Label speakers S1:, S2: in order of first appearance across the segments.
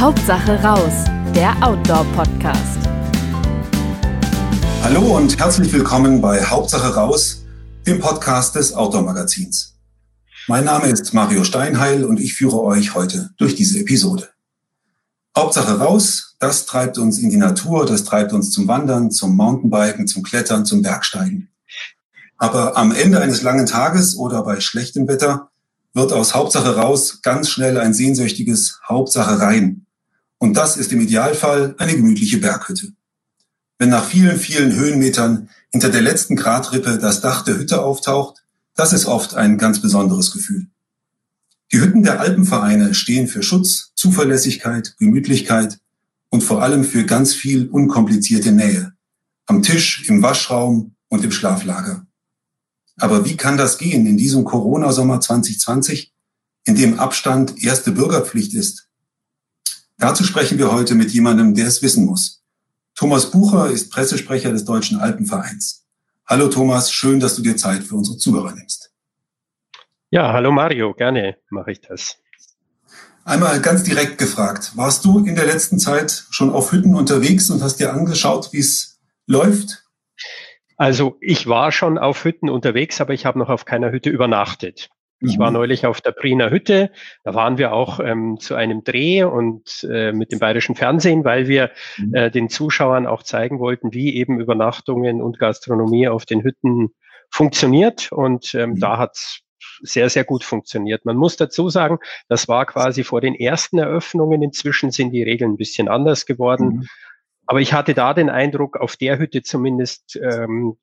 S1: Hauptsache raus, der Outdoor-Podcast.
S2: Hallo und herzlich willkommen bei Hauptsache raus, dem Podcast des Outdoor-Magazins. Mein Name ist Mario Steinheil und ich führe euch heute durch diese Episode. Hauptsache raus, das treibt uns in die Natur, das treibt uns zum Wandern, zum Mountainbiken, zum Klettern, zum Bergsteigen. Aber am Ende eines langen Tages oder bei schlechtem Wetter wird aus Hauptsache raus ganz schnell ein sehnsüchtiges Hauptsache rein. Und das ist im Idealfall eine gemütliche Berghütte. Wenn nach vielen, vielen Höhenmetern hinter der letzten Gratrippe das Dach der Hütte auftaucht, das ist oft ein ganz besonderes Gefühl. Die Hütten der Alpenvereine stehen für Schutz, Zuverlässigkeit, Gemütlichkeit und vor allem für ganz viel unkomplizierte Nähe. Am Tisch, im Waschraum und im Schlaflager. Aber wie kann das gehen in diesem Corona-Sommer 2020, in dem Abstand erste Bürgerpflicht ist? Dazu sprechen wir heute mit jemandem, der es wissen muss. Thomas Bucher ist Pressesprecher des Deutschen Alpenvereins. Hallo Thomas, schön, dass du dir Zeit für unsere Zuhörer nimmst.
S3: Ja, hallo Mario, gerne mache ich das.
S2: Einmal ganz direkt gefragt, warst du in der letzten Zeit schon auf Hütten unterwegs und hast dir angeschaut, wie es läuft?
S3: Also ich war schon auf Hütten unterwegs, aber ich habe noch auf keiner Hütte übernachtet. Ich war mhm. neulich auf der Priener Hütte. Da waren wir auch ähm, zu einem Dreh und äh, mit dem bayerischen Fernsehen, weil wir mhm. äh, den Zuschauern auch zeigen wollten, wie eben Übernachtungen und Gastronomie auf den Hütten funktioniert. Und ähm, mhm. da hat's sehr, sehr gut funktioniert. Man muss dazu sagen, das war quasi vor den ersten Eröffnungen. Inzwischen sind die Regeln ein bisschen anders geworden. Mhm. Aber ich hatte da den Eindruck, auf der Hütte zumindest ähm,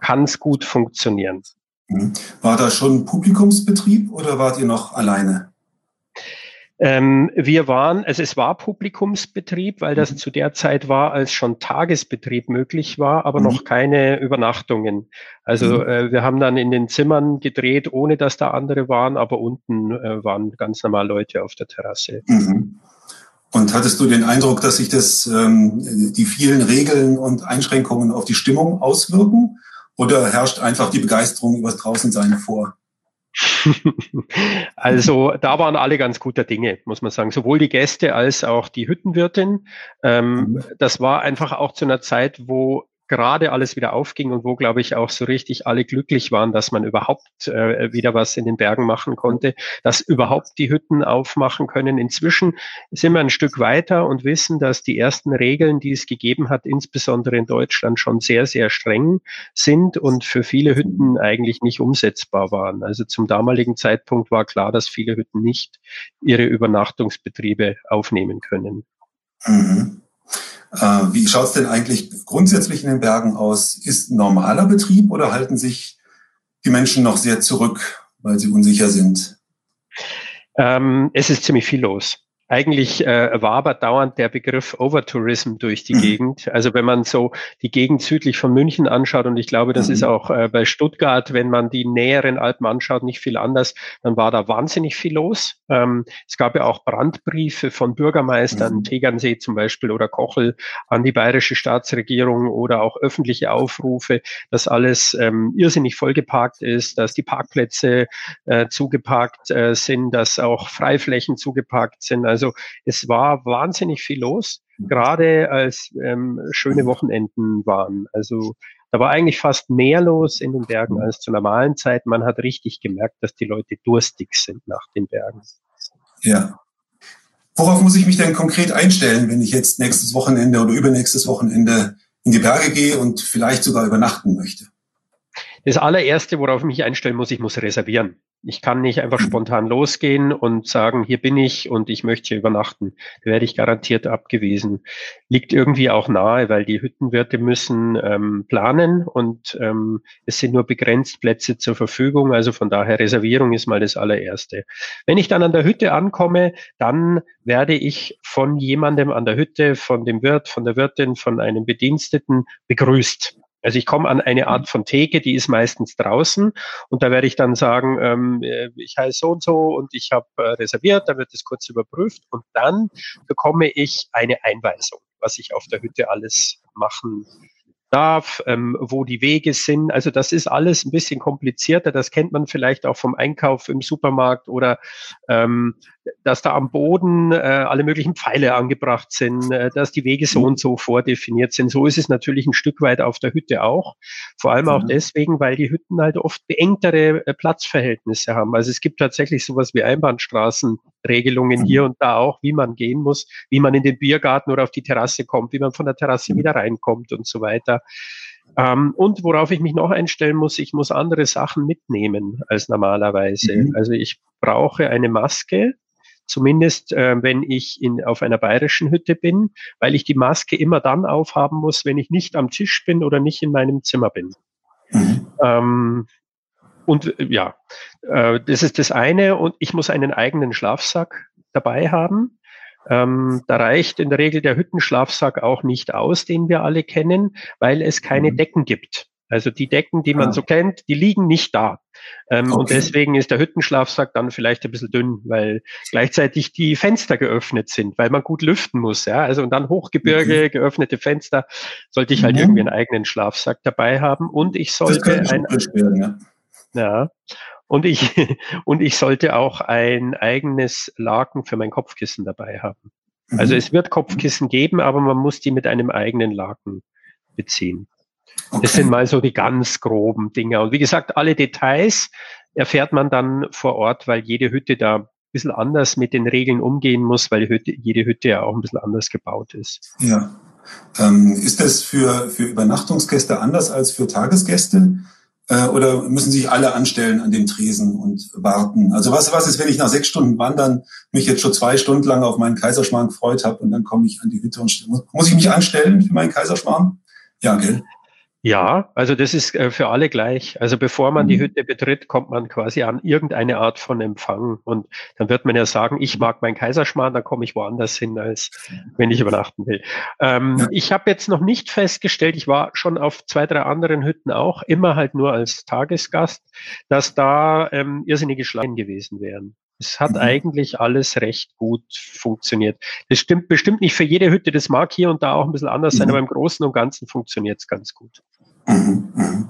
S3: kann es gut funktionieren.
S2: Mhm. War da schon Publikumsbetrieb oder wart ihr noch alleine?
S3: Ähm, wir waren, also es war Publikumsbetrieb, weil das mhm. zu der Zeit war, als schon Tagesbetrieb möglich war, aber mhm. noch keine Übernachtungen. Also mhm. äh, wir haben dann in den Zimmern gedreht, ohne dass da andere waren, aber unten äh, waren ganz normal Leute auf der Terrasse. Mhm.
S2: Und hattest du den Eindruck, dass sich das, ähm, die vielen Regeln und Einschränkungen auf die Stimmung auswirken? Oder herrscht einfach die Begeisterung übers Draußensein vor?
S3: also da waren alle ganz guter Dinge, muss man sagen. Sowohl die Gäste als auch die Hüttenwirtin. Ähm, mhm. Das war einfach auch zu einer Zeit, wo gerade alles wieder aufging und wo, glaube ich, auch so richtig alle glücklich waren, dass man überhaupt äh, wieder was in den Bergen machen konnte, dass überhaupt die Hütten aufmachen können. Inzwischen sind wir ein Stück weiter und wissen, dass die ersten Regeln, die es gegeben hat, insbesondere in Deutschland, schon sehr, sehr streng sind und für viele Hütten eigentlich nicht umsetzbar waren. Also zum damaligen Zeitpunkt war klar, dass viele Hütten nicht ihre Übernachtungsbetriebe aufnehmen können.
S2: Mhm. Äh, wie schaut es denn eigentlich grundsätzlich in den Bergen aus? Ist normaler Betrieb oder halten sich die Menschen noch sehr zurück, weil sie unsicher sind?
S3: Ähm, es ist ziemlich viel los. Eigentlich äh, war aber dauernd der Begriff Overtourism durch die mhm. Gegend. Also wenn man so die Gegend südlich von München anschaut, und ich glaube, das mhm. ist auch äh, bei Stuttgart, wenn man die näheren Alpen anschaut, nicht viel anders, dann war da wahnsinnig viel los. Ähm, es gab ja auch Brandbriefe von Bürgermeistern, mhm. Tegernsee zum Beispiel oder Kochel an die bayerische Staatsregierung oder auch öffentliche Aufrufe, dass alles ähm, irrsinnig vollgeparkt ist, dass die Parkplätze äh, zugeparkt äh, sind, dass auch Freiflächen zugeparkt sind. Also es war wahnsinnig viel los, gerade als ähm, schöne Wochenenden waren. Also da war eigentlich fast mehr los in den Bergen als zur normalen Zeit. Man hat richtig gemerkt, dass die Leute durstig sind nach den Bergen.
S2: Ja. Worauf muss ich mich denn konkret einstellen, wenn ich jetzt nächstes Wochenende oder übernächstes Wochenende in die Berge gehe und vielleicht sogar übernachten möchte?
S3: Das allererste, worauf ich mich einstellen muss, ich muss reservieren. Ich kann nicht einfach spontan losgehen und sagen, hier bin ich und ich möchte hier übernachten. Da werde ich garantiert abgewiesen. Liegt irgendwie auch nahe, weil die Hüttenwirte müssen ähm, planen und ähm, es sind nur begrenzt Plätze zur Verfügung. Also von daher Reservierung ist mal das allererste. Wenn ich dann an der Hütte ankomme, dann werde ich von jemandem an der Hütte, von dem Wirt, von der Wirtin, von einem Bediensteten begrüßt. Also ich komme an eine Art von Theke, die ist meistens draußen. Und da werde ich dann sagen, ähm, äh, ich heiße so und so und ich habe äh, reserviert, da wird es kurz überprüft. Und dann bekomme ich eine Einweisung, was ich auf der Hütte alles machen darf, ähm, wo die Wege sind. Also das ist alles ein bisschen komplizierter. Das kennt man vielleicht auch vom Einkauf im Supermarkt oder ähm, dass da am Boden äh, alle möglichen Pfeile angebracht sind, äh, dass die Wege so und so vordefiniert sind. So ist es natürlich ein Stück weit auf der Hütte auch. Vor allem auch deswegen, weil die Hütten halt oft beengtere äh, Platzverhältnisse haben. Also es gibt tatsächlich sowas wie Einbahnstraßenregelungen hier und da auch, wie man gehen muss, wie man in den Biergarten oder auf die Terrasse kommt, wie man von der Terrasse wieder reinkommt und so weiter. Ähm, und worauf ich mich noch einstellen muss, ich muss andere Sachen mitnehmen als normalerweise. Mhm. Also ich brauche eine Maske, zumindest äh, wenn ich in, auf einer bayerischen Hütte bin, weil ich die Maske immer dann aufhaben muss, wenn ich nicht am Tisch bin oder nicht in meinem Zimmer bin. Mhm. Ähm, und äh, ja, äh, das ist das eine. Und ich muss einen eigenen Schlafsack dabei haben. Ähm, da reicht in der Regel der Hüttenschlafsack auch nicht aus, den wir alle kennen, weil es keine mhm. Decken gibt. Also die Decken, die man ah. so kennt, die liegen nicht da. Ähm, okay. Und deswegen ist der Hüttenschlafsack dann vielleicht ein bisschen dünn, weil gleichzeitig die Fenster geöffnet sind, weil man gut lüften muss. Ja? Also und dann Hochgebirge, mhm. geöffnete Fenster, sollte ich halt mhm. irgendwie einen eigenen Schlafsack dabei haben. Und ich sollte ein, werden, ja. Ja. Und ich, und ich sollte auch ein eigenes Laken für mein Kopfkissen dabei haben. Also mhm. es wird Kopfkissen geben, aber man muss die mit einem eigenen Laken beziehen. Okay. Das sind mal so die ganz groben Dinge. Und wie gesagt, alle Details erfährt man dann vor Ort, weil jede Hütte da ein bisschen anders mit den Regeln umgehen muss, weil Hütte, jede Hütte ja auch ein bisschen anders gebaut ist.
S2: Ja. Ähm, ist das für, für Übernachtungsgäste anders als für Tagesgäste? Äh, oder müssen sich alle anstellen an dem Tresen und warten? Also was, was ist, wenn ich nach sechs Stunden Wandern mich jetzt schon zwei Stunden lang auf meinen Kaiserschmarrn gefreut habe und dann komme ich an die Hütte und muss, muss ich mich anstellen für meinen Kaiserschmarrn? Ja, gell?
S3: Ja, also das ist äh, für alle gleich. Also bevor man die mhm. Hütte betritt, kommt man quasi an irgendeine Art von Empfang. Und dann wird man ja sagen, ich mag meinen Kaiserschmarrn, dann komme ich woanders hin, als wenn ich übernachten will. Ähm. Ich habe jetzt noch nicht festgestellt, ich war schon auf zwei, drei anderen Hütten auch, immer halt nur als Tagesgast, dass da ähm, irrsinnige Schlangen gewesen wären. Es hat mhm. eigentlich alles recht gut funktioniert. Das stimmt bestimmt nicht für jede Hütte, das mag hier und da auch ein bisschen anders mhm. sein, aber im Großen und Ganzen funktioniert es ganz gut. Mhm.
S2: mhm.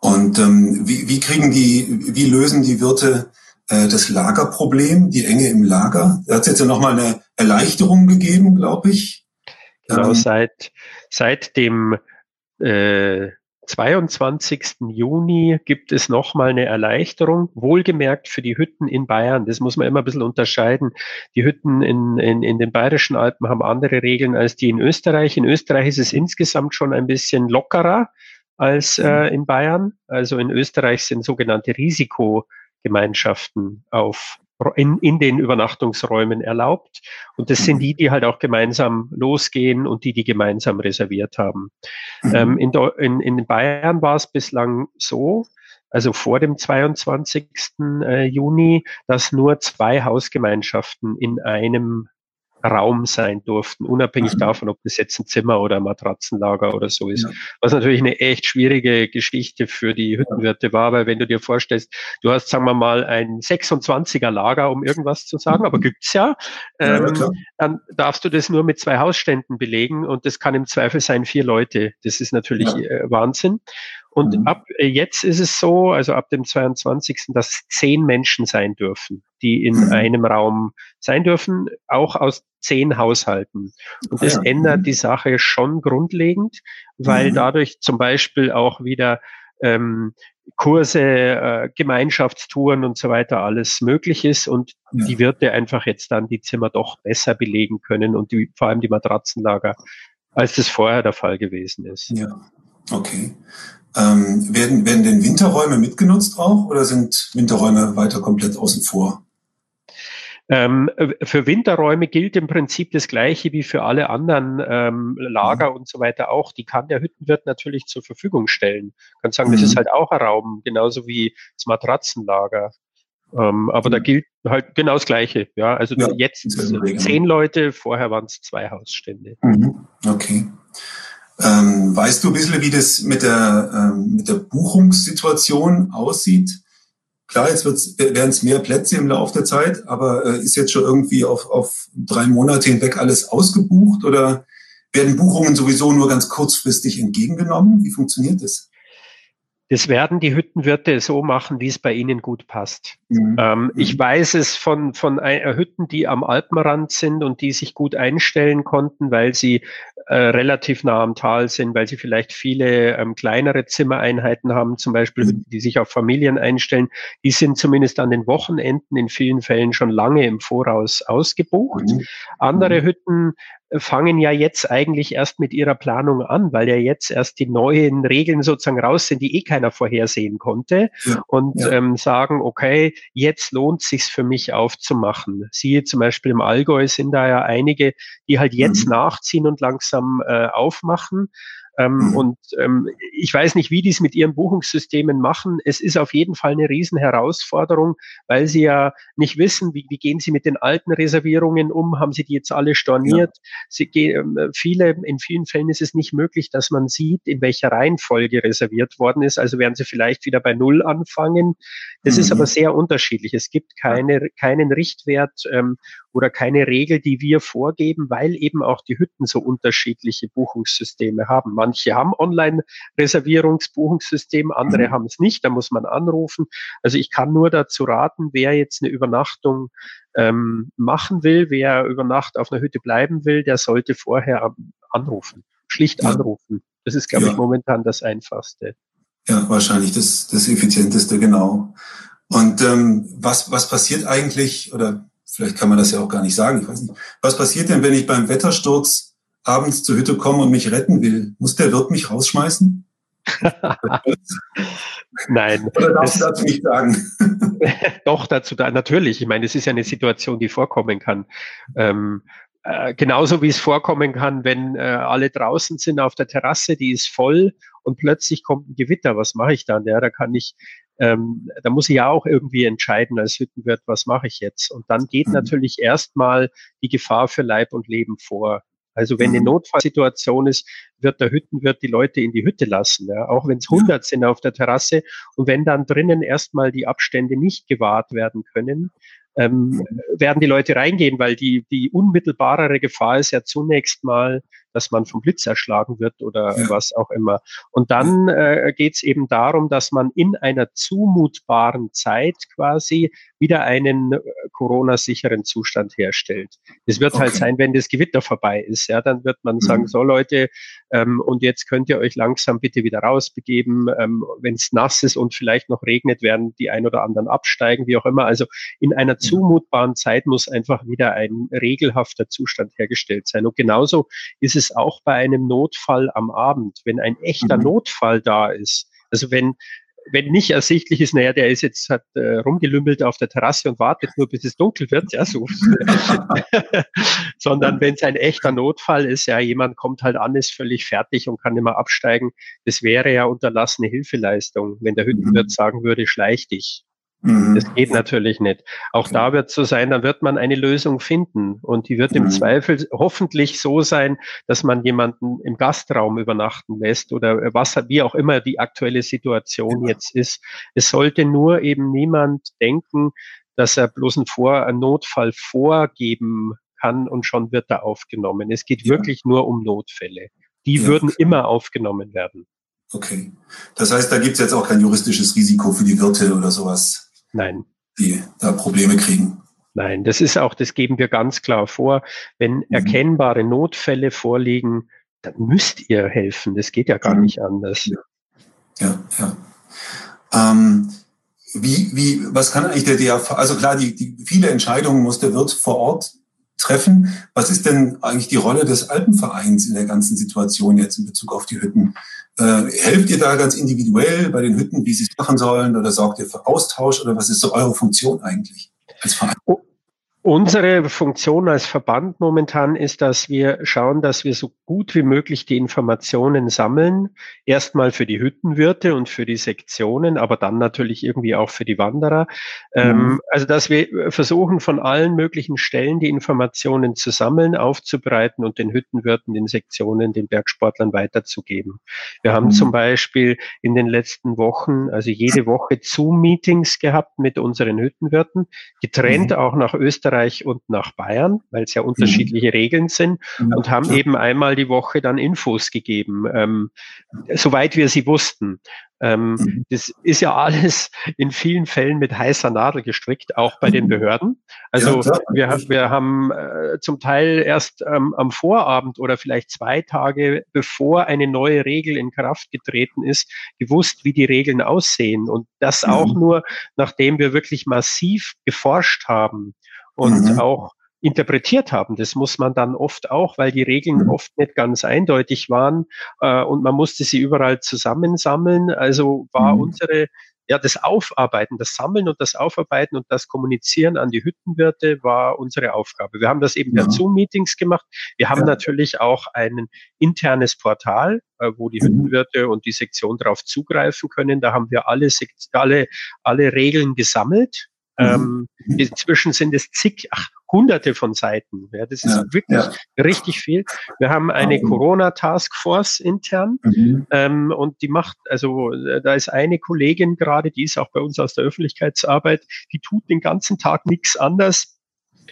S2: Und ähm, wie, wie kriegen die, wie lösen die Wirte äh, das Lagerproblem, die Enge im Lager? Da hat es jetzt ja nochmal eine Erleichterung gegeben, glaube ich.
S3: Genau, ähm, seit, seit dem äh, 22. Juni gibt es nochmal eine Erleichterung, wohlgemerkt für die Hütten in Bayern. Das muss man immer ein bisschen unterscheiden. Die Hütten in, in, in den bayerischen Alpen haben andere Regeln als die in Österreich. In Österreich ist es insgesamt schon ein bisschen lockerer als äh, in Bayern. Also in Österreich sind sogenannte Risikogemeinschaften auf in, in den Übernachtungsräumen erlaubt. Und das sind mhm. die, die halt auch gemeinsam losgehen und die, die gemeinsam reserviert haben. Mhm. Ähm, in, in, in Bayern war es bislang so, also vor dem 22. Äh, Juni, dass nur zwei Hausgemeinschaften in einem Raum sein durften, unabhängig mhm. davon, ob das jetzt ein Zimmer oder ein Matratzenlager oder so ist. Ja. Was natürlich eine echt schwierige Geschichte für die Hüttenwirte war, weil wenn du dir vorstellst, du hast, sagen wir mal, ein 26er Lager, um irgendwas zu sagen, aber gibt's ja, ähm, ja dann darfst du das nur mit zwei Hausständen belegen und das kann im Zweifel sein vier Leute. Das ist natürlich ja. äh, Wahnsinn. Und mhm. ab äh, jetzt ist es so, also ab dem 22., dass zehn Menschen sein dürfen, die in mhm. einem Raum sein dürfen, auch aus zehn Haushalten. Und das ja. ändert mhm. die Sache schon grundlegend, weil mhm. dadurch zum Beispiel auch wieder ähm, Kurse, äh, Gemeinschaftstouren und so weiter alles möglich ist und ja. die Wirte einfach jetzt dann die Zimmer doch besser belegen können und die, vor allem die Matratzenlager, als das vorher der Fall gewesen ist.
S2: Ja, okay. Ähm, werden, werden denn Winterräume mitgenutzt auch oder sind Winterräume weiter komplett außen vor?
S3: Ähm, für Winterräume gilt im Prinzip das Gleiche wie für alle anderen ähm, Lager mhm. und so weiter auch. Die kann der Hüttenwirt natürlich zur Verfügung stellen. Kann sagen, mhm. das ist mhm. halt auch ein Raum, genauso wie das Matratzenlager. Ähm, aber mhm. da gilt halt genau das Gleiche. Ja, also ja, jetzt zehn Leute, vorher waren es zwei Hausstände.
S2: Mhm. Okay. Ähm, weißt du ein bisschen, wie das mit der, ähm, mit der Buchungssituation aussieht? Klar, jetzt werden es mehr Plätze im Laufe der Zeit, aber äh, ist jetzt schon irgendwie auf, auf drei Monate hinweg alles ausgebucht oder werden Buchungen sowieso nur ganz kurzfristig entgegengenommen? Wie funktioniert das?
S3: Das werden die Hüttenwirte so machen, wie es bei ihnen gut passt. Mhm. Ähm, ich mhm. weiß es von, von Hütten, die am Alpenrand sind und die sich gut einstellen konnten, weil sie äh, relativ nah am Tal sind, weil sie vielleicht viele ähm, kleinere Zimmereinheiten haben, zum Beispiel Hütten, die sich auf Familien einstellen. Die sind zumindest an den Wochenenden in vielen Fällen schon lange im Voraus ausgebucht. Mhm. Andere mhm. Hütten fangen ja jetzt eigentlich erst mit ihrer Planung an, weil ja jetzt erst die neuen Regeln sozusagen raus sind, die eh keiner vorhersehen konnte ja, und ja. Ähm, sagen, okay, jetzt lohnt sich's für mich aufzumachen. Siehe zum Beispiel im Allgäu sind da ja einige, die halt jetzt mhm. nachziehen und langsam äh, aufmachen. Ähm, mhm. Und ähm, ich weiß nicht, wie die es mit ihren Buchungssystemen machen. Es ist auf jeden Fall eine Riesenherausforderung, weil sie ja nicht wissen, wie, wie gehen sie mit den alten Reservierungen um, haben sie die jetzt alle storniert. Ja. Sie gehen, äh, viele, in vielen Fällen ist es nicht möglich, dass man sieht, in welcher Reihenfolge reserviert worden ist. Also werden sie vielleicht wieder bei Null anfangen. Das mhm. ist aber sehr unterschiedlich. Es gibt keine, keinen Richtwert ähm, oder keine Regel, die wir vorgeben, weil eben auch die Hütten so unterschiedliche Buchungssysteme haben. Manche haben Online-Reservierungsbuchungssystem, andere mhm. haben es nicht, da muss man anrufen. Also ich kann nur dazu raten, wer jetzt eine Übernachtung ähm, machen will, wer über Nacht auf einer Hütte bleiben will, der sollte vorher anrufen, schlicht ja. anrufen. Das ist, glaube ja. ich, momentan das Einfachste.
S2: Ja, wahrscheinlich das, das Effizienteste, genau. Und ähm, was, was passiert eigentlich, oder vielleicht kann man das ja auch gar nicht sagen, ich weiß nicht, was passiert denn, wenn ich beim Wettersturz abends zur Hütte komme und mich retten will? Muss der Wirt mich rausschmeißen?
S3: Nein.
S2: Oder darfst du dazu nicht sagen?
S3: Doch, dazu da, natürlich. Ich meine, es ist ja eine Situation, die vorkommen kann. Ähm, äh, genauso wie es vorkommen kann, wenn äh, alle draußen sind auf der Terrasse, die ist voll und plötzlich kommt ein Gewitter. Was mache ich dann? Ja, da kann ich ähm, da muss ich ja auch irgendwie entscheiden als Hüttenwirt, was mache ich jetzt? Und dann geht mhm. natürlich erstmal die Gefahr für Leib und Leben vor. Also wenn eine mhm. Notfallsituation ist, wird der Hüttenwirt die Leute in die Hütte lassen, ja, auch wenn es 100 sind auf der Terrasse. Und wenn dann drinnen erstmal die Abstände nicht gewahrt werden können, ähm, werden die Leute reingehen, weil die, die unmittelbarere Gefahr ist ja zunächst mal, dass man vom Blitz erschlagen wird oder ja. was auch immer. Und dann äh, geht es eben darum, dass man in einer zumutbaren Zeit quasi wieder einen äh, Corona-sicheren Zustand herstellt. Es wird halt okay. halt sein, wenn das Gewitter vorbei ist, ja, dann wird man sagen, mhm. so Leute, ähm, und jetzt könnt ihr euch langsam bitte wieder rausbegeben. Ähm, wenn es nass ist und vielleicht noch regnet, werden die ein oder anderen absteigen, wie auch immer. Also in einer zumutbaren Zeit muss einfach wieder ein regelhafter Zustand hergestellt sein. Und genauso ist es auch bei einem Notfall am Abend, wenn ein echter mhm. Notfall da ist. Also wenn wenn nicht ersichtlich ist, naja, der ist jetzt hat äh, rumgelümmelt auf der Terrasse und wartet nur, bis es dunkel wird, ja, so. Sondern wenn es ein echter Notfall ist, ja, jemand kommt halt an, ist völlig fertig und kann nicht mehr absteigen, das wäre ja unterlassene Hilfeleistung, wenn der Hüttenwirt mhm. sagen würde, schleich dich. Mhm. Das geht natürlich nicht. Auch okay. da wird so sein, dann wird man eine Lösung finden. Und die wird im mhm. Zweifel hoffentlich so sein, dass man jemanden im Gastraum übernachten lässt oder was, wie auch immer die aktuelle Situation ja. jetzt ist. Es sollte nur eben niemand denken, dass er bloß einen, Vor einen Notfall vorgeben kann und schon wird er aufgenommen. Es geht ja. wirklich nur um Notfälle. Die ja. würden immer aufgenommen werden.
S2: Okay. Das heißt, da gibt es jetzt auch kein juristisches Risiko für die Wirte oder sowas.
S3: Nein.
S2: Die da Probleme kriegen.
S3: Nein, das ist auch, das geben wir ganz klar vor. Wenn mhm. erkennbare Notfälle vorliegen, dann müsst ihr helfen. Das geht ja gar nicht anders.
S2: Ja, ja. ja. Ähm, wie, wie, was kann eigentlich der DAV, also klar, die, die, viele Entscheidungen muss der Wirt vor Ort treffen. Was ist denn eigentlich die Rolle des Alpenvereins in der ganzen Situation jetzt in Bezug auf die Hütten? Äh, helft ihr da ganz individuell bei den Hütten, wie sie es machen sollen, oder sorgt ihr für Austausch oder was ist so eure Funktion eigentlich als Verein?
S3: Oh, Unsere Funktion als Verband momentan ist, dass wir schauen, dass wir so gut wie möglich die Informationen sammeln. Erstmal für die Hüttenwirte und für die Sektionen, aber dann natürlich irgendwie auch für die Wanderer. Ähm, mhm. Also, dass wir versuchen, von allen möglichen Stellen die Informationen zu sammeln, aufzubereiten und den Hüttenwirten, den Sektionen, den Bergsportlern weiterzugeben. Wir mhm. haben zum Beispiel in den letzten Wochen, also jede Woche Zoom-Meetings gehabt mit unseren Hüttenwirten, getrennt mhm. auch nach Österreich Österreich und nach Bayern, weil es ja unterschiedliche mhm. Regeln sind ja, und haben eben einmal die Woche dann Infos gegeben, ähm, soweit wir sie wussten. Ähm, mhm. Das ist ja alles in vielen Fällen mit heißer Nadel gestrickt, auch bei den mhm. Behörden. Also ja, wir, wir haben äh, zum Teil erst ähm, am Vorabend oder vielleicht zwei Tage bevor eine neue Regel in Kraft getreten ist, gewusst, wie die Regeln aussehen. Und das mhm. auch nur, nachdem wir wirklich massiv geforscht haben und mhm. auch interpretiert haben. Das muss man dann oft auch, weil die Regeln mhm. oft nicht ganz eindeutig waren äh, und man musste sie überall zusammensammeln. Also war mhm. unsere ja, das Aufarbeiten, das Sammeln und das Aufarbeiten und das Kommunizieren an die Hüttenwirte war unsere Aufgabe. Wir haben das eben ja. per Zoom-Meetings gemacht. Wir haben ja. natürlich auch ein internes Portal, äh, wo die mhm. Hüttenwirte und die Sektion darauf zugreifen können. Da haben wir alle, alle, alle Regeln gesammelt. Mhm. Ähm, inzwischen sind es zig, ach, hunderte von Seiten. Ja, das ist ja, wirklich ja. richtig viel. Wir haben eine Corona-Taskforce intern mhm. ähm, und die macht, also äh, da ist eine Kollegin gerade, die ist auch bei uns aus der Öffentlichkeitsarbeit, die tut den ganzen Tag nichts anderes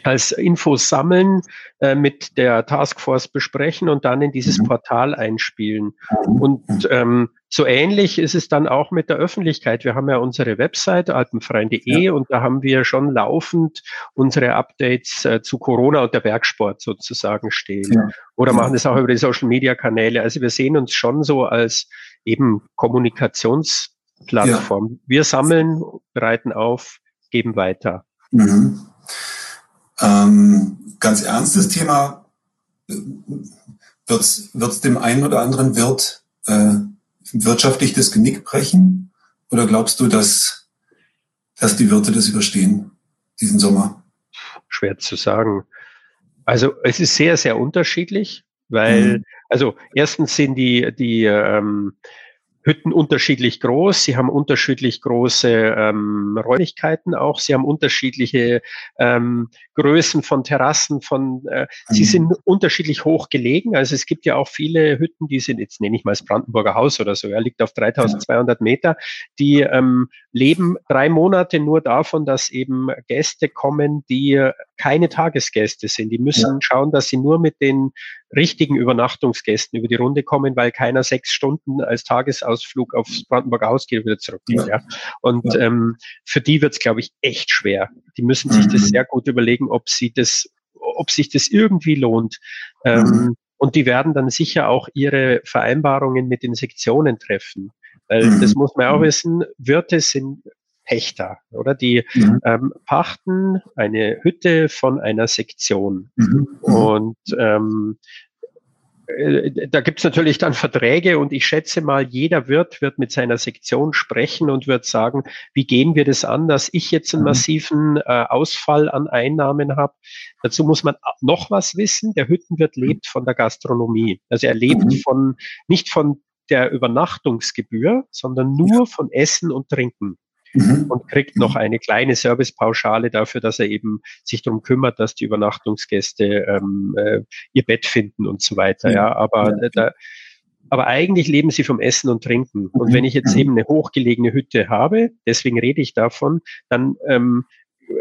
S3: als Infos sammeln, äh, mit der Taskforce besprechen und dann in dieses mhm. Portal einspielen. Mhm. Und ähm, so ähnlich ist es dann auch mit der Öffentlichkeit. Wir haben ja unsere Website alpenfreien.de ja. und da haben wir schon laufend unsere Updates äh, zu Corona und der Bergsport sozusagen stehen. Ja. Oder machen es auch über die Social Media Kanäle. Also wir sehen uns schon so als eben Kommunikationsplattform. Ja. Wir sammeln, bereiten auf, geben weiter. Mhm.
S2: Ähm, ganz ernstes Thema. Wird es dem einen oder anderen Wirt äh, wirtschaftlich das Genick brechen? Oder glaubst du, dass, dass die Wirte das überstehen, diesen Sommer?
S3: Schwer zu sagen. Also es ist sehr, sehr unterschiedlich, weil, mhm. also erstens sind die, die ähm, Hütten unterschiedlich groß, sie haben unterschiedlich große ähm, Räumlichkeiten auch, sie haben unterschiedliche ähm, Größen von Terrassen, von äh, mhm. sie sind unterschiedlich hoch gelegen. Also es gibt ja auch viele Hütten, die sind, jetzt nenne ich mal das Brandenburger Haus oder so, er liegt auf 3200 Meter, die ähm, leben drei Monate nur davon, dass eben Gäste kommen, die keine Tagesgäste sind. Die müssen ja. schauen, dass sie nur mit den richtigen Übernachtungsgästen über die Runde kommen, weil keiner sechs Stunden als Tagesausflug aufs Brandenburger Haus geht und wieder zurückgeht. Ja. ja. Und ja. Ähm, für die wird es, glaube ich, echt schwer. Die müssen sich mhm. das sehr gut überlegen, ob sie das, ob sich das irgendwie lohnt. Ähm, mhm. Und die werden dann sicher auch ihre Vereinbarungen mit den Sektionen treffen. Weil mhm. das muss man auch wissen, Wirte sind Pächter, oder? Die mhm. ähm, pachten eine Hütte von einer Sektion. Mhm. mhm. Und ähm, äh, da gibt es natürlich dann Verträge und ich schätze mal, jeder Wirt wird mit seiner Sektion sprechen und wird sagen, wie gehen wir das an, dass ich jetzt einen mhm. massiven äh, Ausfall an Einnahmen habe. Dazu muss man noch was wissen. Der Hüttenwirt lebt von der Gastronomie. Also er lebt mhm. von, nicht von der Übernachtungsgebühr, sondern nur von Essen und Trinken mhm. und kriegt noch eine kleine Servicepauschale dafür, dass er eben sich darum kümmert, dass die Übernachtungsgäste ähm, äh, ihr Bett finden und so weiter. Ja, aber ja. Da, aber eigentlich leben sie vom Essen und Trinken. Und wenn ich jetzt mhm. eben eine hochgelegene Hütte habe, deswegen rede ich davon, dann ähm,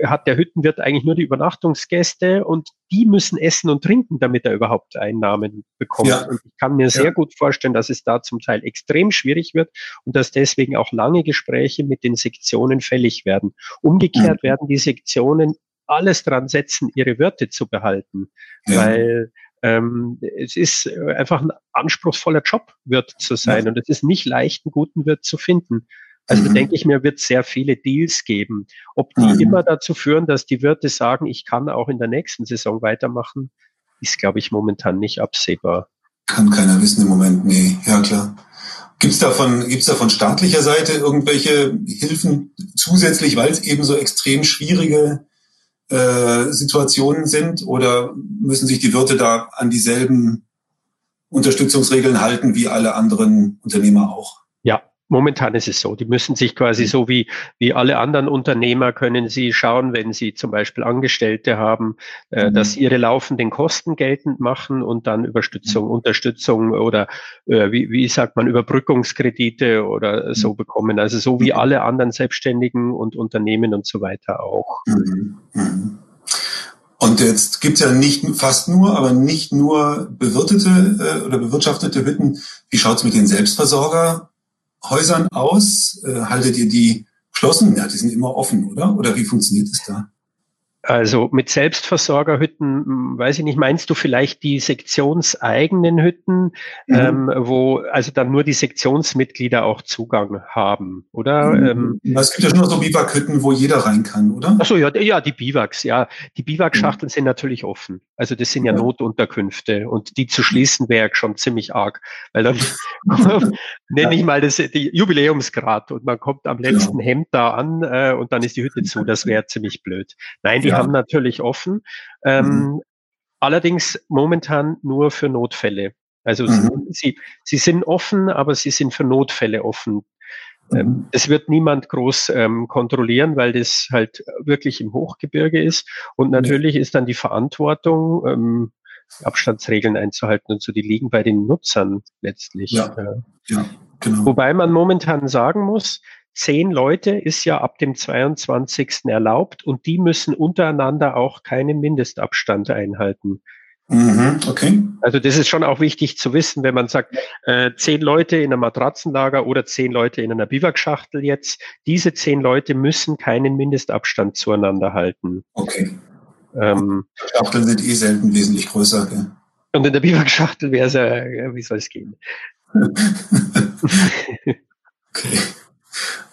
S3: hat der Hüttenwirt eigentlich nur die Übernachtungsgäste und die müssen essen und trinken, damit er überhaupt Einnahmen bekommt. Ja. Und ich kann mir sehr gut vorstellen, dass es da zum Teil extrem schwierig wird und dass deswegen auch lange Gespräche mit den Sektionen fällig werden. Umgekehrt mhm. werden die Sektionen alles dran setzen, ihre Wirte zu behalten, ja. weil ähm, es ist einfach ein anspruchsvoller Job, Wirt zu sein und es ist nicht leicht, einen guten Wirt zu finden. Also mhm. denke ich mir, wird sehr viele Deals geben. Ob die mhm. immer dazu führen, dass die Wirte sagen, ich kann auch in der nächsten Saison weitermachen, ist, glaube ich, momentan nicht absehbar.
S2: Kann keiner wissen im Moment, nee, ja klar. Gibt's davon, gibt's da von staatlicher Seite irgendwelche Hilfen zusätzlich, weil es eben so extrem schwierige äh, Situationen sind? Oder müssen sich die Wirte da an dieselben Unterstützungsregeln halten wie alle anderen Unternehmer auch?
S3: Momentan ist es so, die müssen sich quasi mhm. so wie, wie alle anderen Unternehmer können sie schauen, wenn sie zum Beispiel Angestellte haben, äh, mhm. dass ihre laufenden Kosten geltend machen und dann Überstützung, mhm. Unterstützung oder äh, wie, wie sagt man, Überbrückungskredite oder so mhm. bekommen. Also so wie mhm. alle anderen Selbstständigen und Unternehmen und so weiter auch.
S2: Und jetzt gibt's ja nicht fast nur, aber nicht nur bewirtete äh, oder bewirtschaftete Hütten. Wie schaut's mit den Selbstversorgerhäusern aus? Äh, haltet ihr die geschlossen? Ja, die sind immer offen, oder? Oder wie funktioniert es da?
S3: Also mit Selbstversorgerhütten, hm, weiß ich nicht, meinst du vielleicht die sektionseigenen Hütten, mhm. ähm, wo also dann nur die Sektionsmitglieder auch Zugang haben, oder?
S2: Mhm. Ähm, es gibt ja noch so Biwakhütten, wo jeder rein kann, oder?
S3: Ach so, ja, ja, die Biwaks, ja. Die Biwakschachteln mhm. sind natürlich offen. Also das sind ja, ja, Notunterkünfte und die zu schließen wäre schon ziemlich arg, weil dann nenne ich mal das die Jubiläumsgrad und man kommt am letzten ja. Hemd da an äh, und dann ist die Hütte zu. Das wäre ziemlich blöd. Nein, die haben natürlich offen. Ähm, mhm. Allerdings momentan nur für Notfälle. Also mhm. sie, sie sind offen, aber sie sind für Notfälle offen. Ähm, mhm. Es wird niemand groß ähm, kontrollieren, weil das halt wirklich im Hochgebirge ist. Und natürlich ist dann die Verantwortung, ähm, Abstandsregeln einzuhalten und so, die liegen bei den Nutzern letztlich. Ja, ja genau. Wobei man momentan sagen muss, zehn Leute ist ja ab dem 22. erlaubt und die müssen untereinander auch keinen Mindestabstand einhalten. Mhm, okay. Also das ist schon auch wichtig zu wissen, wenn man sagt, äh, zehn Leute in einem Matratzenlager oder zehn Leute in einer Biwakschachtel jetzt, diese zehn Leute müssen keinen Mindestabstand zueinander halten.
S2: Okay. Ähm, Schachteln sind eh selten wesentlich größer. Gell?
S3: Und in der Biwakschachtel wäre es ja, wie soll es gehen?
S2: okay.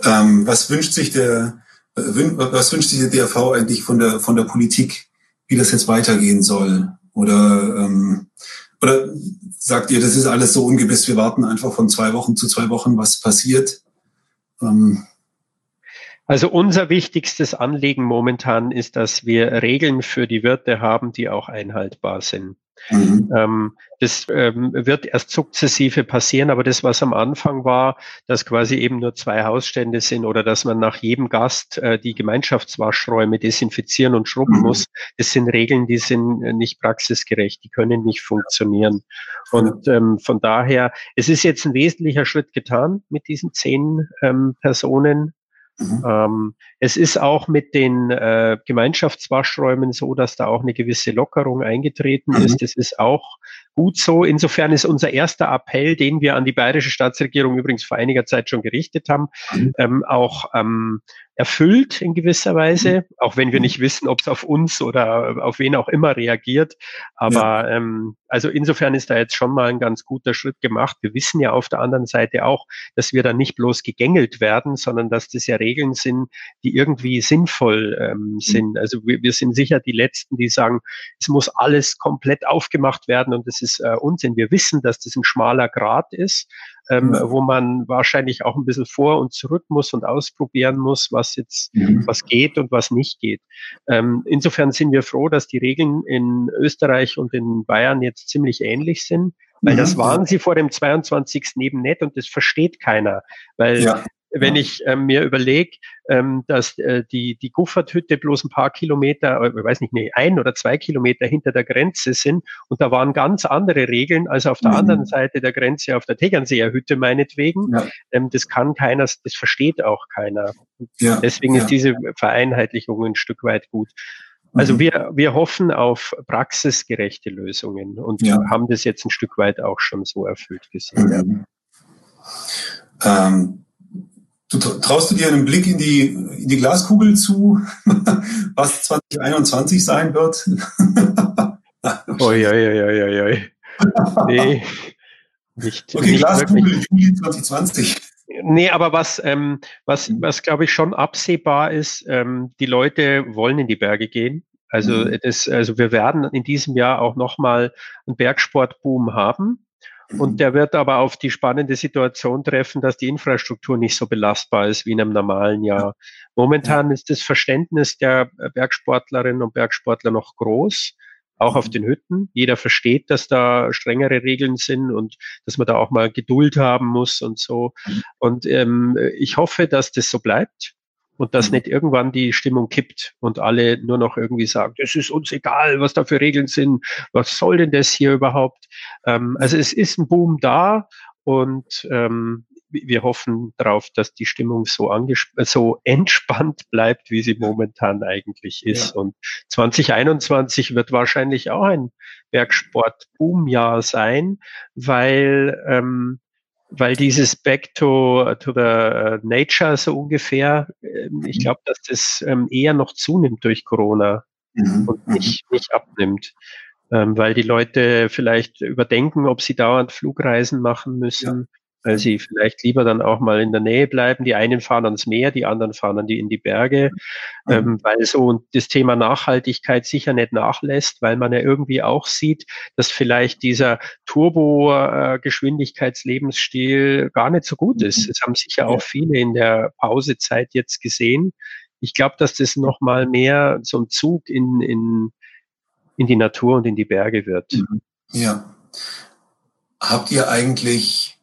S2: Ähm, was wünscht sich der, was wünscht sich der DRV eigentlich von der, von der Politik, wie das jetzt weitergehen soll? Oder, ähm, oder sagt ihr, das ist alles so ungewiss, wir warten einfach von zwei Wochen zu zwei Wochen, was passiert? Ähm,
S3: also unser wichtigstes Anliegen momentan ist, dass wir Regeln für die Wirte haben, die auch einhaltbar sind. Mhm. Ähm, das ähm, wird erst sukzessive passieren, aber das, was am Anfang war, dass quasi eben nur zwei Hausstände sind oder dass man nach jedem Gast äh, die Gemeinschaftswaschräume desinfizieren und schrubben mhm. muss, das sind Regeln, die sind äh, nicht praxisgerecht, die können nicht funktionieren. Und ähm, von daher, es ist jetzt ein wesentlicher Schritt getan mit diesen zehn Personen, Mhm. Ähm, es ist auch mit den äh, Gemeinschaftswaschräumen so, dass da auch eine gewisse Lockerung eingetreten mhm. ist. Das ist auch gut so. Insofern ist unser erster Appell, den wir an die bayerische Staatsregierung übrigens vor einiger Zeit schon gerichtet haben, mhm. ähm, auch ähm, erfüllt in gewisser Weise, mhm. auch wenn wir nicht wissen, ob es auf uns oder auf wen auch immer reagiert. Aber ja. ähm, also insofern ist da jetzt schon mal ein ganz guter Schritt gemacht. Wir wissen ja auf der anderen Seite auch, dass wir da nicht bloß gegängelt werden, sondern dass das ja Regeln sind, die irgendwie sinnvoll ähm, mhm. sind. Also wir, wir sind sicher die Letzten, die sagen, es muss alles komplett aufgemacht werden und das ist äh, Unsinn. Wir wissen, dass das ein schmaler Grad ist ähm, wo man wahrscheinlich auch ein bisschen vor und zurück muss und ausprobieren muss, was jetzt, mhm. was geht und was nicht geht. Ähm, insofern sind wir froh, dass die Regeln in Österreich und in Bayern jetzt ziemlich ähnlich sind. Weil das mhm. waren sie vor dem 22. eben nicht und das versteht keiner. Weil ja wenn ich ähm, mir überlege, ähm, dass äh, die, die Gufferthütte bloß ein paar Kilometer, äh, ich weiß nicht, nee, ein oder zwei Kilometer hinter der Grenze sind und da waren ganz andere Regeln als auf der mhm. anderen Seite der Grenze, auf der Tegernseer Hütte meinetwegen. Ja. Ähm, das kann keiner, das versteht auch keiner. Ja. Deswegen ja. ist diese Vereinheitlichung ein Stück weit gut. Also mhm. wir, wir hoffen auf praxisgerechte Lösungen und ja. haben das jetzt ein Stück weit auch schon so erfüllt gesehen. Mhm.
S2: Ähm, Du traust du dir einen Blick in die, in die Glaskugel zu, was 2021 sein wird?
S3: oi, oi, oi, oi, oi. Nee,
S2: nicht. Okay, nicht Glaskugel wirklich. Juli 2020.
S3: Nee, aber was, ähm, was, was glaube ich schon absehbar ist, ähm, die Leute wollen in die Berge gehen. Also, mhm. das, also wir werden in diesem Jahr auch nochmal einen Bergsportboom haben. Und der wird aber auf die spannende Situation treffen, dass die Infrastruktur nicht so belastbar ist wie in einem normalen Jahr. Momentan ist das Verständnis der Bergsportlerinnen und Bergsportler noch groß, auch auf mhm. den Hütten. Jeder versteht, dass da strengere Regeln sind und dass man da auch mal Geduld haben muss und so. Mhm. Und ähm, ich hoffe, dass das so bleibt und dass mhm. nicht irgendwann die Stimmung kippt und alle nur noch irgendwie sagen, das ist uns egal, was da für Regeln sind, was soll denn das hier überhaupt? Ähm, also es ist ein Boom da und ähm, wir hoffen darauf, dass die Stimmung so, so entspannt bleibt, wie sie momentan eigentlich ist. Ja. Und 2021 wird wahrscheinlich auch ein Bergsport-Boom-Jahr sein, weil ähm, weil dieses Back to, to the äh, Nature so ungefähr, ähm, ich mhm. glaube, dass das ähm, eher noch zunimmt durch Corona mhm. und mhm. nicht, nicht abnimmt. Ähm, weil die Leute vielleicht überdenken, ob sie dauernd Flugreisen machen müssen. Ja weil sie vielleicht lieber dann auch mal in der Nähe bleiben. Die einen fahren ans Meer, die anderen fahren dann die in die Berge, mhm. ähm, weil so das Thema Nachhaltigkeit sicher nicht nachlässt, weil man ja irgendwie auch sieht, dass vielleicht dieser Turbo-Geschwindigkeitslebensstil gar nicht so gut ist. Das haben sicher auch viele in der Pausezeit jetzt gesehen. Ich glaube, dass das nochmal mehr so ein Zug in, in, in die Natur und in die Berge wird. Mhm.
S2: Ja. Habt ihr eigentlich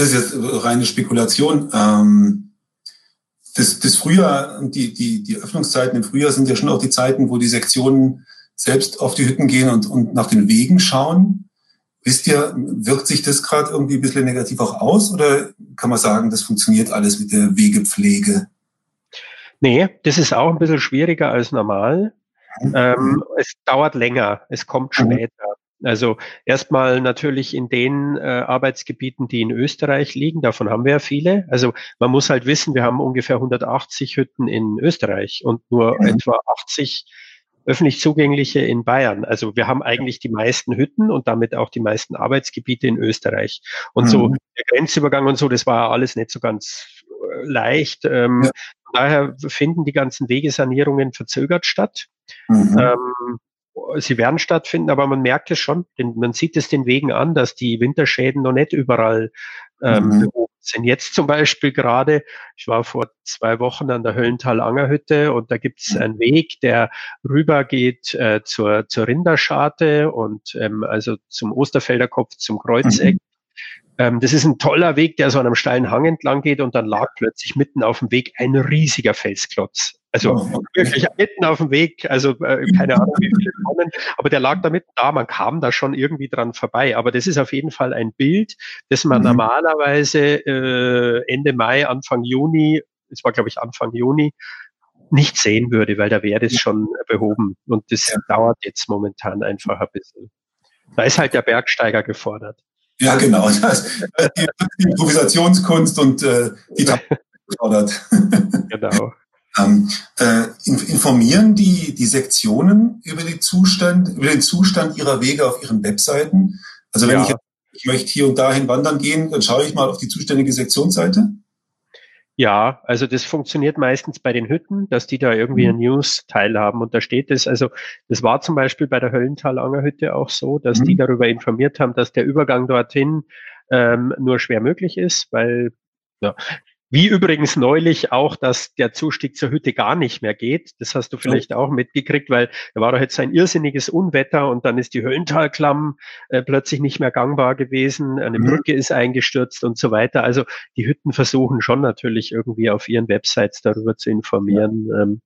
S2: das ist jetzt reine Spekulation. Ähm, das, das Frühjahr, die, die, die Öffnungszeiten im Frühjahr sind ja schon auch die Zeiten, wo die Sektionen selbst auf die Hütten gehen und, und nach den Wegen schauen. Wisst ihr, wirkt sich das gerade irgendwie ein bisschen negativ auch aus oder kann man sagen, das funktioniert alles mit der Wegepflege?
S3: Nee, das ist auch ein bisschen schwieriger als normal. Mhm. Ähm, es dauert länger, es kommt mhm. später. Also erstmal natürlich in den äh, Arbeitsgebieten, die in Österreich liegen, davon haben wir ja viele. Also man muss halt wissen, wir haben ungefähr 180 Hütten in Österreich und nur mhm. etwa 80 öffentlich zugängliche in Bayern. Also wir haben eigentlich die meisten Hütten und damit auch die meisten Arbeitsgebiete in Österreich. Und mhm. so der Grenzübergang und so, das war alles nicht so ganz äh, leicht. Ähm, ja. Daher finden die ganzen Wegesanierungen verzögert statt. Mhm. Ähm, sie werden stattfinden, aber man merkt es schon, denn man sieht es den Wegen an, dass die Winterschäden noch nicht überall ähm, mhm. sind. Jetzt zum Beispiel gerade, ich war vor zwei Wochen an der Höllental-Angerhütte und da gibt es einen Weg, der rübergeht äh, zur, zur Rinderscharte und ähm, also zum Osterfelder Kopf, zum Kreuzeck. Mhm. Ähm, das ist ein toller Weg, der so an einem steilen Hang entlang geht und dann lag plötzlich mitten auf dem Weg ein riesiger Felsklotz. Also oh, wirklich mitten auf dem Weg, also äh, keine Ahnung, wie viele kommen, aber der lag da mitten da, man kam da schon irgendwie dran vorbei. Aber das ist auf jeden Fall ein Bild, das man mhm. normalerweise äh, Ende Mai, Anfang Juni, es war glaube ich Anfang Juni, nicht sehen würde, weil da wäre das schon behoben. Und das ja. dauert jetzt momentan einfach ein bisschen. Da ist halt der Bergsteiger gefordert.
S2: Ja, genau. Das, die, die Improvisationskunst und äh, die gefordert. genau. Ähm, äh, informieren die, die Sektionen über, die Zustand, über den Zustand ihrer Wege auf ihren Webseiten? Also wenn ja. ich, ich möchte hier und dahin wandern gehen, dann schaue ich mal auf die zuständige Sektionsseite.
S3: Ja, also das funktioniert meistens bei den Hütten, dass die da irgendwie mhm. ein News-Teil haben. Und da steht es, also das war zum Beispiel bei der Höllental-Anger Hütte auch so, dass mhm. die darüber informiert haben, dass der Übergang dorthin ähm, nur schwer möglich ist, weil ja, wie übrigens neulich auch, dass der Zustieg zur Hütte gar nicht mehr geht. Das hast du vielleicht auch mitgekriegt, weil da war doch jetzt ein irrsinniges Unwetter und dann ist die Höllentalklamm äh, plötzlich nicht mehr gangbar gewesen. Eine mhm. Brücke ist eingestürzt und so weiter. Also die Hütten versuchen schon natürlich irgendwie auf ihren Websites darüber zu informieren. Ähm,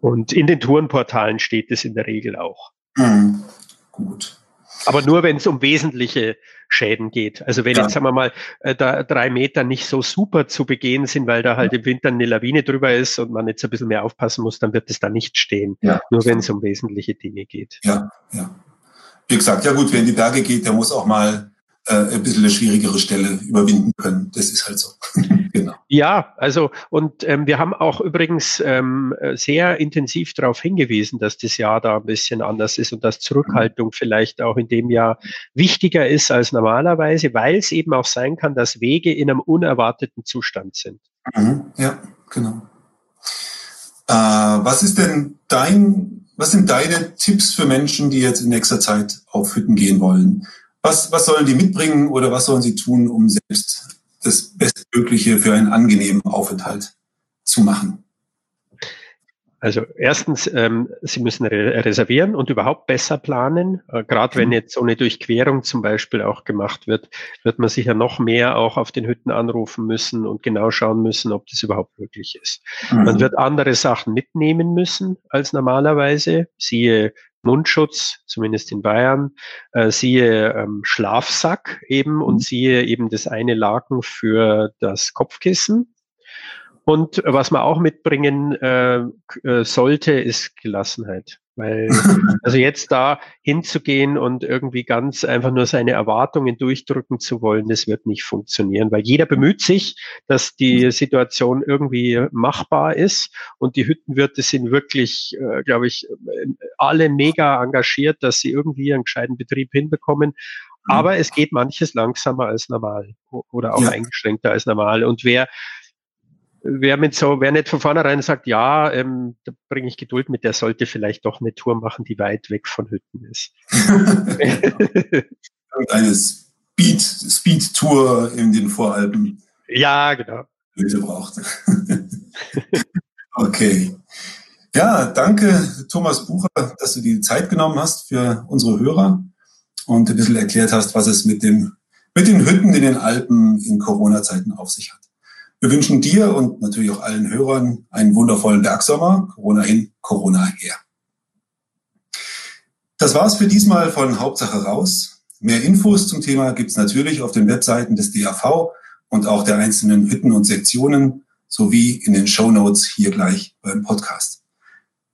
S3: und in den Tourenportalen steht es in der Regel auch. Mhm. Gut. Aber nur, wenn es um wesentliche Schäden geht. Also wenn ja. jetzt, sagen wir mal, äh, da drei Meter nicht so super zu begehen sind, weil da halt im Winter eine Lawine drüber ist und man jetzt ein bisschen mehr aufpassen muss, dann wird es da nicht stehen. Ja. Nur wenn es um wesentliche Dinge geht.
S2: Ja, ja. Wie gesagt, ja gut, wer in die Berge geht, der muss auch mal äh, ein bisschen eine schwierigere Stelle überwinden können. Das ist halt so.
S3: genau. Ja, also und ähm, wir haben auch übrigens ähm, sehr intensiv darauf hingewiesen, dass das Jahr da ein bisschen anders ist und dass Zurückhaltung vielleicht auch in dem Jahr wichtiger ist als normalerweise, weil es eben auch sein kann, dass Wege in einem unerwarteten Zustand sind.
S2: Mhm. Ja, genau. Äh, was ist denn dein, was sind deine Tipps für Menschen, die jetzt in nächster Zeit auf Hütten gehen wollen? Was, was sollen die mitbringen oder was sollen sie tun, um selbst das Bestmögliche für einen angenehmen Aufenthalt zu machen?
S3: Also erstens, ähm, Sie müssen re reservieren und überhaupt besser planen. Äh, Gerade wenn mhm. jetzt so eine Durchquerung zum Beispiel auch gemacht wird, wird man sicher noch mehr auch auf den Hütten anrufen müssen und genau schauen müssen, ob das überhaupt möglich ist. Mhm. Man wird andere Sachen mitnehmen müssen als normalerweise. Siehe Mundschutz, zumindest in Bayern, äh, siehe ähm, Schlafsack eben und mhm. siehe eben das eine Laken für das Kopfkissen. Und was man auch mitbringen äh, äh sollte, ist Gelassenheit. Weil, also jetzt da hinzugehen und irgendwie ganz einfach nur seine Erwartungen durchdrücken zu wollen, das wird nicht funktionieren, weil jeder bemüht sich, dass die Situation irgendwie machbar ist und die Hüttenwirte sind wirklich, äh, glaube ich, alle mega engagiert, dass sie irgendwie einen gescheiten Betrieb hinbekommen. Mhm. Aber es geht manches langsamer als normal oder auch ja. eingeschränkter als normal. Und wer wer mit so, wer nicht von vornherein sagt, ja, ähm, da bringe ich Geduld mit, der sollte vielleicht doch eine Tour machen, die weit weg von Hütten ist.
S2: eine Speed, Speed-Tour in den Voralpen.
S3: Ja, genau.
S2: Hütte braucht. okay. Ja, danke, Thomas Bucher, dass du die Zeit genommen hast für unsere Hörer und ein bisschen erklärt hast, was es mit dem, mit den Hütten in den Alpen in Corona-Zeiten auf sich hat. Wir wünschen dir und natürlich auch allen Hörern einen wundervollen Bergsommer. Corona hin, Corona her. Das war's für diesmal von Hauptsache raus. Mehr Infos zum Thema gibt's natürlich auf den Webseiten des DAV und auch der einzelnen Hütten und Sektionen sowie in den Show Notes hier gleich beim Podcast.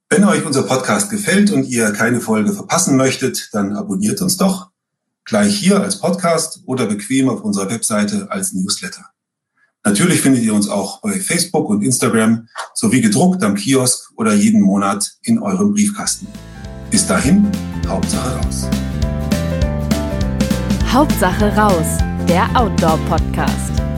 S2: Wenn euch unser Podcast gefällt und ihr keine Folge verpassen möchtet, dann abonniert uns doch gleich hier als Podcast oder bequem auf unserer Webseite als Newsletter. Natürlich findet ihr uns auch bei Facebook und Instagram sowie gedruckt am Kiosk oder jeden Monat in eurem Briefkasten. Bis dahin, Hauptsache raus.
S1: Hauptsache raus, der Outdoor-Podcast.